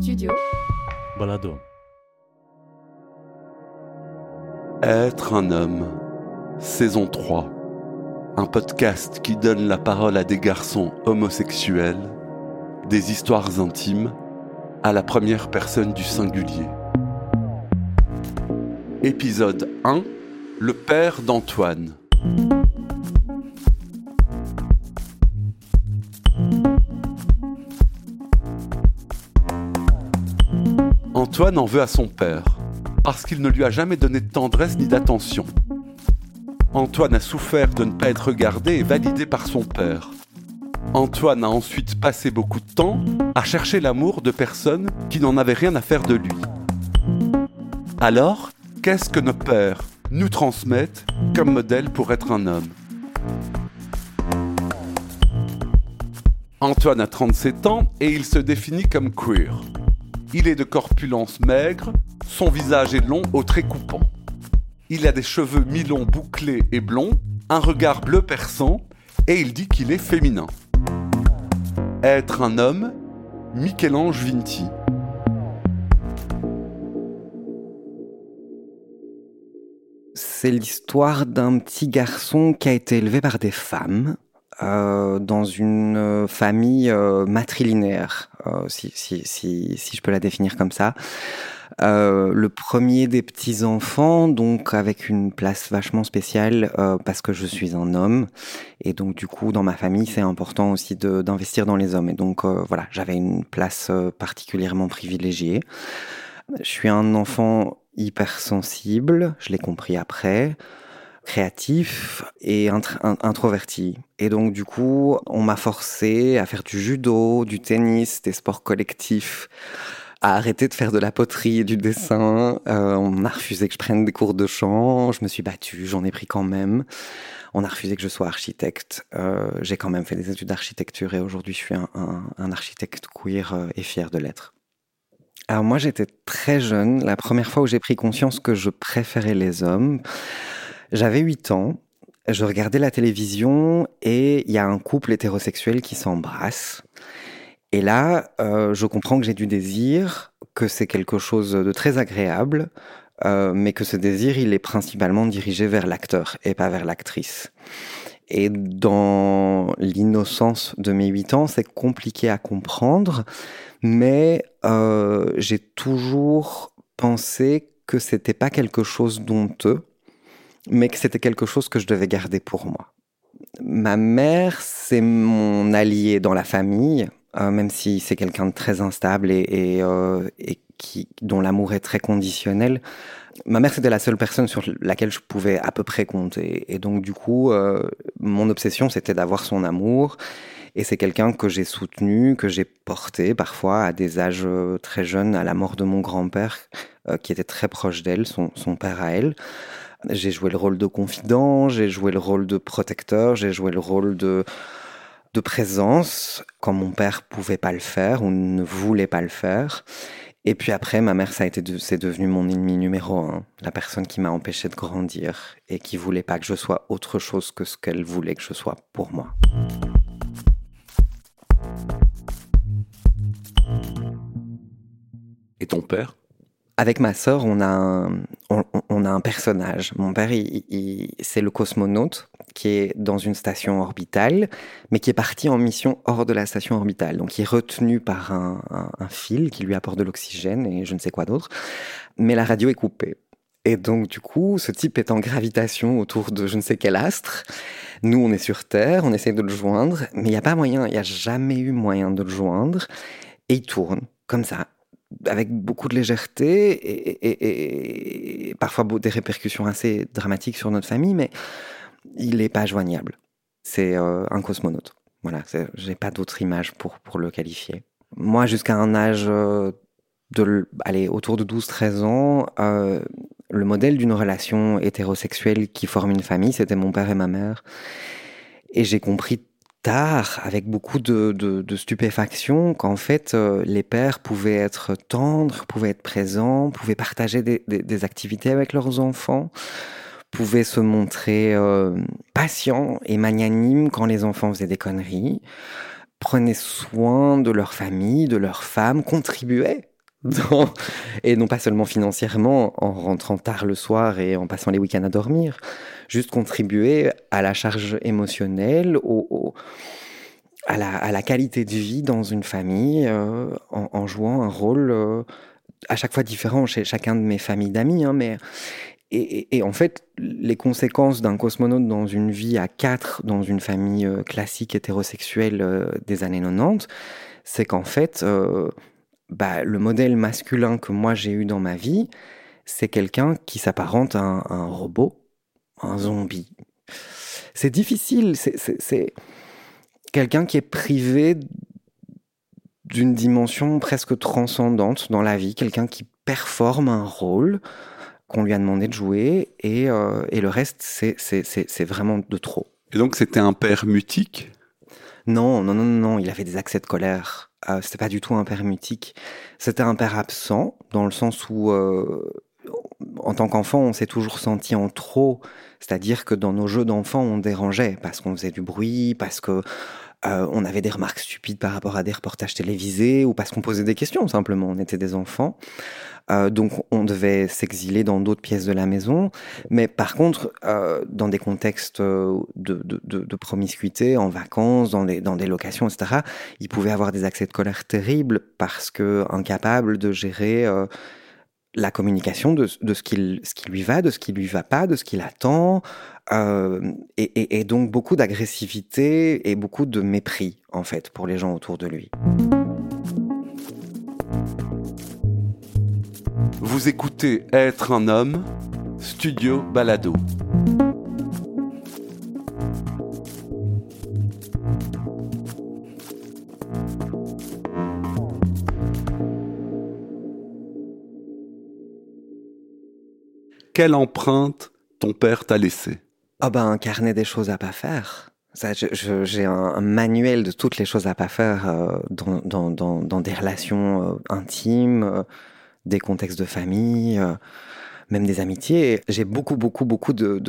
Studio. Balado. Être un homme, saison 3. Un podcast qui donne la parole à des garçons homosexuels, des histoires intimes, à la première personne du singulier. Épisode 1 Le père d'Antoine. Antoine en veut à son père, parce qu'il ne lui a jamais donné de tendresse ni d'attention. Antoine a souffert de ne pas être regardé et validé par son père. Antoine a ensuite passé beaucoup de temps à chercher l'amour de personnes qui n'en avaient rien à faire de lui. Alors, qu'est-ce que nos pères nous transmettent comme modèle pour être un homme? Antoine a 37 ans et il se définit comme queer. Il est de corpulence maigre, son visage est long aux traits coupants. Il a des cheveux mi-longs bouclés et blonds, un regard bleu perçant, et il dit qu'il est féminin. Être un homme, Michel-Ange Vinti. C'est l'histoire d'un petit garçon qui a été élevé par des femmes euh, dans une euh, famille euh, matrilinéaire, euh, si, si, si, si, je peux la définir comme ça. Euh, le premier des petits enfants, donc avec une place vachement spéciale parce que je suis un homme et donc du coup dans ma famille c'est important aussi d'investir dans les hommes et donc voilà j'avais une place particulièrement privilégiée. Je suis un enfant hypersensible, je l'ai compris après, créatif et introverti. Et donc du coup on m'a forcé à faire du judo, du tennis, des sports collectifs à arrêter de faire de la poterie et du dessin. Euh, on m'a refusé que je prenne des cours de chant. Je me suis battue, j'en ai pris quand même. On a refusé que je sois architecte. Euh, J'ai quand même fait des études d'architecture et aujourd'hui je suis un, architecte queer euh, et fier de l'être. Alors moi j'étais très jeune, la première fois où j'ai pris conscience que je préférais les hommes. J'avais 8 ans, je regardais la télévision et il y a un couple hétérosexuel qui s'embrasse. Et là, euh, je comprends que j'ai du désir, que c'est quelque chose de très agréable, euh, mais que ce désir, il est principalement dirigé vers l'acteur et pas vers l'actrice. Et dans l'innocence de mes 8 ans, c'est compliqué à comprendre, mais euh, j'ai toujours pensé que c'était pas quelque chose d'honteux, mais que c'était quelque chose que je devais garder pour moi. Ma mère, c'est mon allié dans la famille, euh, même si c'est quelqu'un de très instable euh, et qui, dont l'amour est très conditionnel. Ma mère, c'était la seule personne sur laquelle je pouvais à peu près compter. Et donc, du coup, euh, mon obsession, c'était d'avoir son amour. Et c'est quelqu'un que j'ai soutenu, que j'ai porté parfois à des âges très jeunes, à la mort de mon grand-père, qui était très proche d'elle, son père à elle. J'ai joué le rôle de confident, j'ai joué le rôle de protecteur, j'ai joué le rôle de de présence quand mon père pouvait pas le faire ou ne voulait pas le faire. Et puis après, ma mère, ça a été c'est devenu mon ennemi numéro un, la personne qui m'a empêché de grandir et qui voulait pas que je sois autre chose que ce qu'elle voulait que je sois pour moi. Et ton père? Avec ma sœur, on a un, on, a un personnage. Mon père, c'est le cosmonaute qui est dans une station orbitale, mais qui est parti en mission hors de la station orbitale. Donc, il est retenu par un, un, un fil qui lui apporte de l'oxygène et je ne sais quoi d'autre. Mais la radio est coupée. Et donc, du coup, ce type est en gravitation autour de je ne sais quel astre. Nous, on est sur Terre, on essaie de le joindre, mais il n'y a pas moyen, il n'y a jamais eu moyen de le joindre. Et il tourne, comme ça, avec beaucoup de légèreté et, parfois des répercussions assez dramatiques sur notre famille, mais il n'est pas joignable. C'est euh, un cosmonaute. Voilà, j'ai pas d'autre image pour, pour le qualifier. Moi, jusqu'à un âge euh, de, allez, autour de 12-13 ans, euh, le modèle d'une relation hétérosexuelle qui forme une famille, c'était mon père et ma mère. Et j'ai compris tard, avec beaucoup de, de, de stupéfaction, qu'en fait, euh, les pères pouvaient être tendres, pouvaient être présents, pouvaient partager des, des, des activités avec leurs enfants, pouvaient se montrer euh, patients et magnanimes quand les enfants faisaient des conneries, prenaient soin de leur famille, de leurs femmes, contribuaient et non pas seulement financièrement en rentrant tard le soir et en passant les week-ends à dormir, juste contribuer à la charge émotionnelle, au, à, la, qualité de vie dans une famille euh, en, jouant un rôle euh, à chaque fois différent chez chacun de mes familles d'amis. Hein, mais et, en fait, les conséquences d'un cosmonaute dans une vie à quatre, dans une famille euh, classique hétérosexuelle des années 90, c'est qu'en fait, bah, le modèle masculin que moi j'ai eu dans ma vie, c'est quelqu'un qui s'apparente à un, robot, un zombie. C'est difficile, c'est quelqu'un qui est privé d'une dimension presque transcendante dans la vie, quelqu'un qui performe un rôle qu'on lui a demandé de jouer, et, euh, et le reste, c'est vraiment de trop. Et donc c'était un père mutique? Non, non, non, non, il avait des accès de colère. Euh, c'était pas du tout un père mutique. C'était un père absent, dans le sens où, euh, en tant qu'enfant, on s'est toujours senti en trop. C'est-à-dire que dans nos jeux d'enfants, on dérangeait parce qu'on faisait du bruit, parce que euh, on avait des remarques stupides par rapport à des reportages télévisés ou parce qu'on posait des questions simplement. On était des enfants. Euh, donc on devait s'exiler dans d'autres pièces de la maison. Mais par contre, euh, dans des contextes de, de, de, promiscuité, en vacances, dans des, dans des locations, etc., il pouvait avoir des accès de colère terribles parce que incapable de gérer la communication de, de ce, qui, ce qui lui va, de ce qui lui va pas, de ce qu'il attend, euh, et, et, donc beaucoup d'agressivité et beaucoup de mépris en fait pour les gens autour de lui. Vous écoutez Être un homme, Studio Balado. Quelle empreinte ton père t'a laissé Ah ben un carnet des choses à pas faire. J'ai un, manuel de toutes les choses à pas faire euh, dans, des relations euh, intimes, euh, des contextes de famille, même des amitiés. J'ai beaucoup, beaucoup, beaucoup de,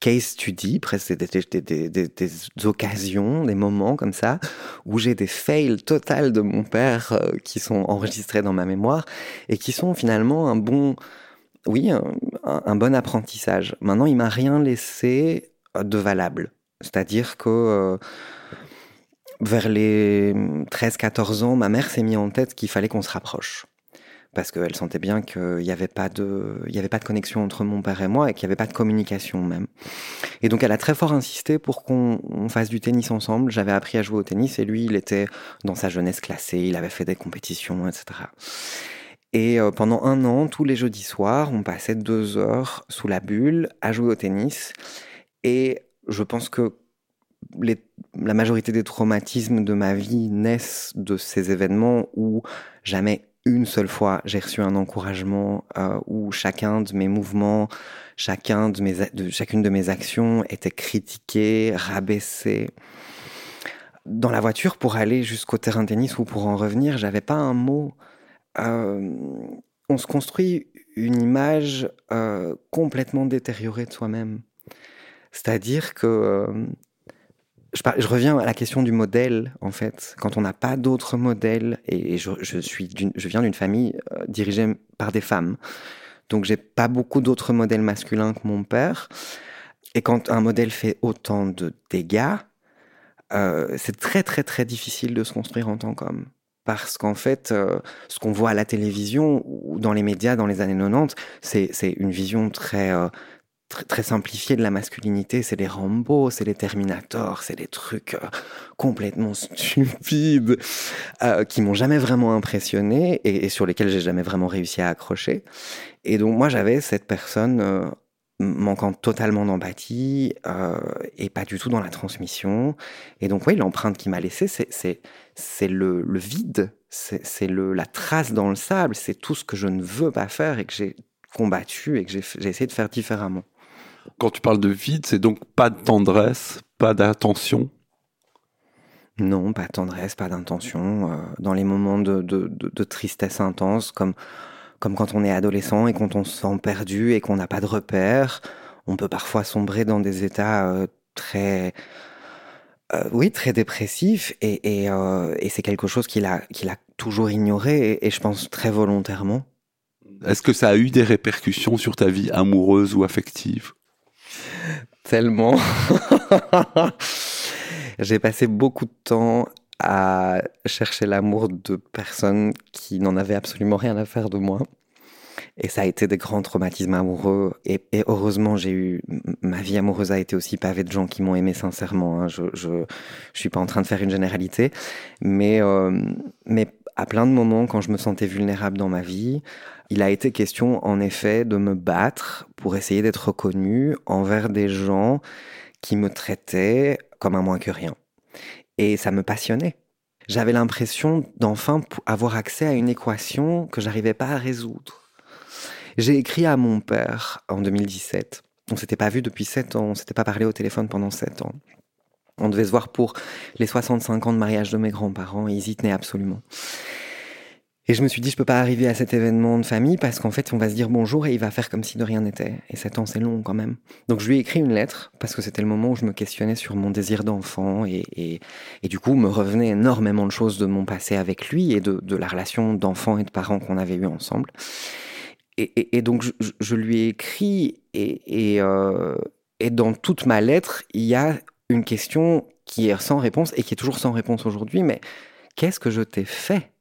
case study, presque des, des, occasions, des moments comme ça, où j'ai des fails totales de mon père qui sont enregistrés dans ma mémoire et qui sont finalement un bon oui, un, bon apprentissage. Maintenant, il m'a rien laissé de valable. C'est-à-dire que euh, vers les 13-14 ans, ma mère s'est mis en tête qu'il fallait qu'on se rapproche. Parce qu'elle sentait bien qu'il n'y avait, pas de, avait pas de connexion entre mon père et moi et qu'il n'y avait pas de communication même. Et donc elle a très fort insisté pour qu'on fasse du tennis ensemble. J'avais appris à jouer au tennis et lui, il était dans sa jeunesse classée, il avait fait des compétitions, etc. Et euh, pendant un an, tous les jeudis soirs, on passait deux heures sous la bulle à jouer au tennis. Et je pense que la majorité des traumatismes de ma vie naissent de ces événements où jamais une seule fois j'ai reçu un encouragement, euh, où chacun de mes mouvements, chacun de mes, chacune de mes actions était critiqué, rabaissé. Dans la voiture, pour aller jusqu'au terrain de tennis ou pour en revenir, j'avais pas un mot on se construit une image euh, complètement détériorée de soi-même. C'est-à-dire que euh, je, reviens à la question du modèle, en fait. Quand on n'a pas d'autres modèles, et, je, suis je viens d'une famille dirigée par des femmes, donc j'ai pas beaucoup d'autres modèles masculins que mon père. Et quand un modèle fait autant de dégâts, c'est très très très difficile de se construire en tant qu'homme parce qu'en fait, euh, ce qu'on voit à la télévision ou dans les médias dans les années 90, c'est une vision très, euh, très, simplifiée de la masculinité. C'est les Rambo, c'est les Terminators, c'est des trucs euh, complètement stupides qui m'ont jamais vraiment impressionné et, et sur lesquels j'ai jamais vraiment réussi à accrocher. Et donc moi, j'avais cette personne manquant totalement d'empathie euh, et pas du tout dans la transmission. Et donc, oui, l'empreinte qui m'a laissé, c'est le, le vide, c'est la trace dans le sable, c'est tout ce que je ne veux pas faire et que j'ai combattu et que j'ai essayé de faire différemment. Quand tu parles de vide, c'est donc pas de tendresse, pas d'attention? Non, pas de tendresse, pas d'intention. Euh, dans les moments de, de, de tristesse intense, comme comme quand on est adolescent et quand on se sent perdu et qu'on n'a pas de repères. On peut parfois sombrer dans des états euh, très Euh, oui, très dépressif, et, et, euh, et c'est quelque chose qu'il a, qu'il a toujours ignoré, et, et, je pense très volontairement. Est-ce que ça a eu des répercussions sur ta vie amoureuse ou affective? Tellement. J'ai passé beaucoup de temps à chercher l'amour de personnes qui n'en avaient absolument rien à faire de moi. Et ça a été des grands traumatismes amoureux. Et, heureusement, j'ai eu ma vie amoureuse a été aussi pavée de gens qui m'ont aimé sincèrement. Hein. Je, je, je suis pas en train de faire une généralité, mais euh, mais à plein de moments, quand je me sentais vulnérable dans ma vie, il a été question, en effet, de me battre pour essayer d'être reconnu envers des gens qui me traitaient comme un moins que rien. Et ça me passionnait. J'avais l'impression d'enfin avoir accès à une équation que j'arrivais pas à résoudre. J'ai écrit à mon père en 2017. On s'était pas vu depuis 7 ans, on s'était pas parlé au téléphone pendant 7 ans. On devait se voir pour les 65 ans de mariage de mes grands-parents et ils y tenaient absolument. Et je me suis dit, je peux pas arriver à cet événement de famille parce qu'en fait, on va se dire bonjour et il va faire comme si de rien n'était. Et 7 ans, c'est long quand même. Donc, je lui ai écrit une lettre parce que c'était le moment où je me questionnais sur mon désir d'enfant et, et, et, du coup, me revenait énormément de choses de mon passé avec lui et de, de la relation d'enfant et de parents qu'on avait eu ensemble. Et, et donc, je, je, lui ai écrit et, euh, et dans toute ma lettre, il y a une question qui est sans réponse et qui est toujours sans réponse aujourd'hui, mais qu'est-ce que je t'ai fait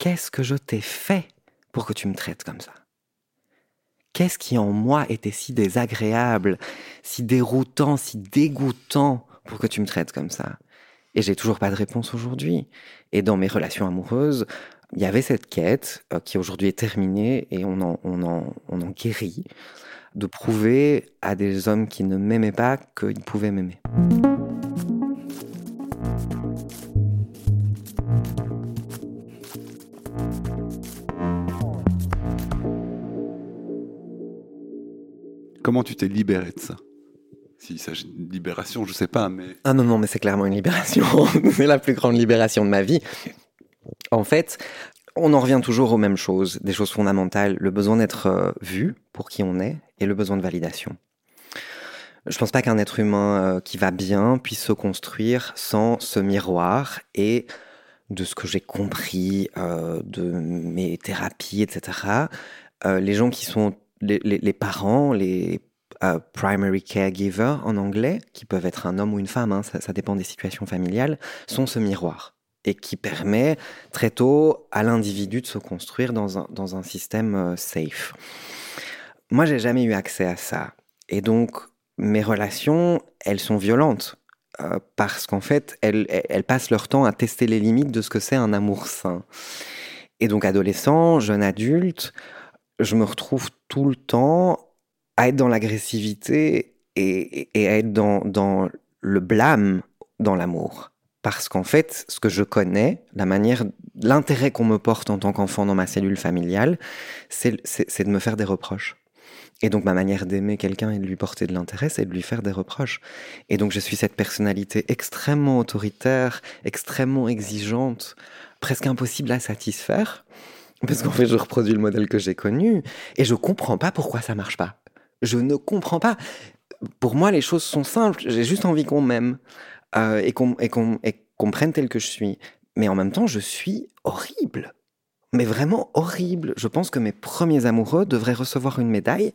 Qu'est-ce que je t'ai fait pour que tu me traites comme ça? Qu'est-ce qui en moi était si désagréable, si déroutant, si dégoûtant pour que tu me traites comme ça? Et j'ai toujours pas de réponse aujourd'hui. Et dans mes relations amoureuses, il y avait cette quête euh, qui aujourd'hui est terminée et on en, on, en, on en guérit de prouver à des hommes qui ne m'aimaient pas qu'ils pouvaient m'aimer. Comment tu t'es libéré de ça? S'il s'agit de libération, je sais pas, mais... Ah non, non, mais c'est clairement une libération. c'est la plus grande libération de ma vie. En fait, on en revient toujours aux mêmes choses, des choses fondamentales, le besoin d'être euh, vu pour qui on est et le besoin de validation. Je pense pas qu'un être humain euh, qui va bien puisse se construire sans ce miroir et de ce que j'ai compris euh, de mes thérapies, etc. Les gens qui sont les, parents, les uh, primary caregivers en anglais, qui peuvent être un homme ou une femme, hein, ça, ça dépend des situations familiales, sont ce miroir et qui permet très tôt à l'individu de se construire dans un, dans un système euh, safe. Moi, j'ai jamais eu accès à ça. Et donc, mes relations, elles sont violentes. Euh, parce qu'en fait, elles, elles passent leur temps à tester les limites de ce que c'est un amour sain. Et donc, adolescent, jeune adulte, je me retrouve tout le temps à être dans l'agressivité et, à être dans, dans le blâme dans l'amour. Parce qu'en fait, ce que je connais, la manière, l'intérêt qu'on me porte en tant qu'enfant dans ma cellule familiale, c'est de me faire des reproches. Et donc ma manière d'aimer quelqu'un et de lui porter de l'intérêt, c'est de lui faire des reproches. Et donc je suis cette personnalité extrêmement autoritaire, extrêmement exigeante, presque impossible à satisfaire, parce qu'en fait je reproduis le modèle que j'ai connu, et je comprends pas pourquoi ça marche pas. Je ne comprends pas. Pour moi, les choses sont simples. J'ai juste envie qu'on m'aime euh, et qu'on qu qu prenne tel que je suis. Mais en même temps, je suis horrible. Mais vraiment horrible. Je pense que mes premiers amoureux devraient recevoir une médaille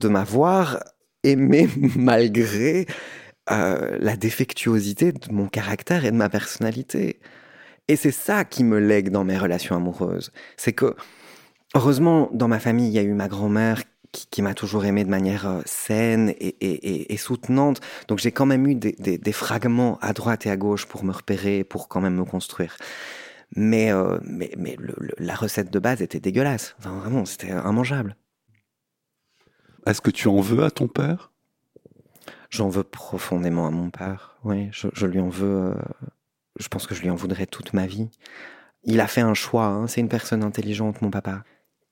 de m'avoir aimé malgré euh, la défectuosité de mon caractère et de ma personnalité. Et c'est ça qui me lègue dans mes relations amoureuses. C'est que, heureusement, dans ma famille, il y a eu ma grand-mère qui, qui m'a toujours aimé de manière euh, saine et, et, et, soutenante. Donc j'ai quand même eu des, des, des, fragments à droite et à gauche pour me repérer, pour quand même me construire. Mais, euh, mais, mais le, le, la recette de base était dégueulasse. Enfin, vraiment, c'était immangeable. Est-ce que tu en veux à ton père? J'en veux profondément à mon père. Oui, je, je, lui en veux. Euh, je pense que je lui en voudrais toute ma vie. Il a fait un choix. Hein. C'est une personne intelligente, mon papa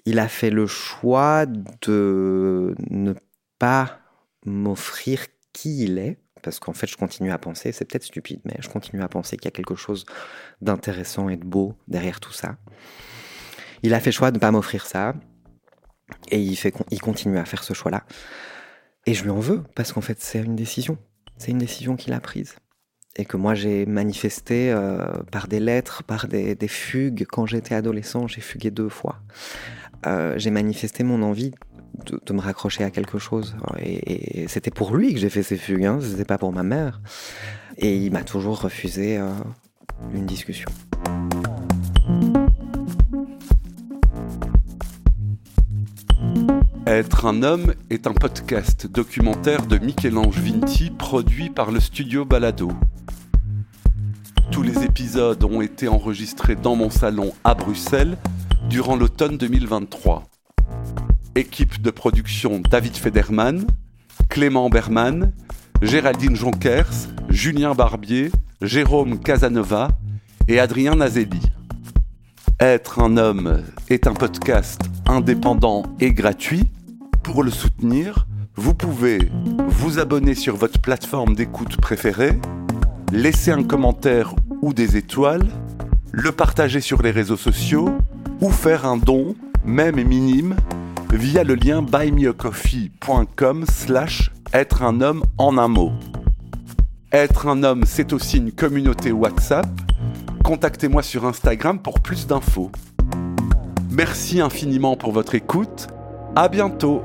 il a fait le choix de ne pas m'offrir qui il est, parce qu'en fait, je continue à penser, c'est peut-être stupide, mais je continue à penser qu'il y a quelque chose d'intéressant et de beau derrière tout ça. Il a fait le choix de ne pas m'offrir ça, et il, continue à faire ce choix-là. Et je lui en veux, parce qu'en fait, c'est une décision. c'est une décision qu'il a prise et que moi j'ai manifesté euh, par des lettres, par des, fugues. Quand j'étais adolescent, j'ai fugué deux fois. Euh, j'ai manifesté mon envie de, me raccrocher à quelque chose. Et, c'était pour lui que j'ai fait ces fugues, hein, c'était pas pour ma mère. Et il m'a toujours refusé euh, une discussion. Être un homme est un podcast documentaire de Michel-Ange Vinti produit par le studio Balado. Tous les épisodes ont été enregistrés dans mon salon à Bruxelles durant l'automne 2023. Équipe de production David Federman, Clément Berman, Géraldine Jonkers, Julien Barbier, Jérôme Casanova et Adrien Nazelli. Être un homme est un podcast indépendant et gratuit pour le soutenir, vous pouvez vous abonner sur votre plateforme d'écoute préférée, laisser un commentaire ou des étoiles, le partager sur les réseaux sociaux ou faire un don, même minime, via le lien buymeacoffee.com slash être un homme en un mot. Être un homme, c'est aussi une communauté WhatsApp. Contactez-moi sur Instagram pour plus d'infos. Merci infiniment pour votre écoute à bientôt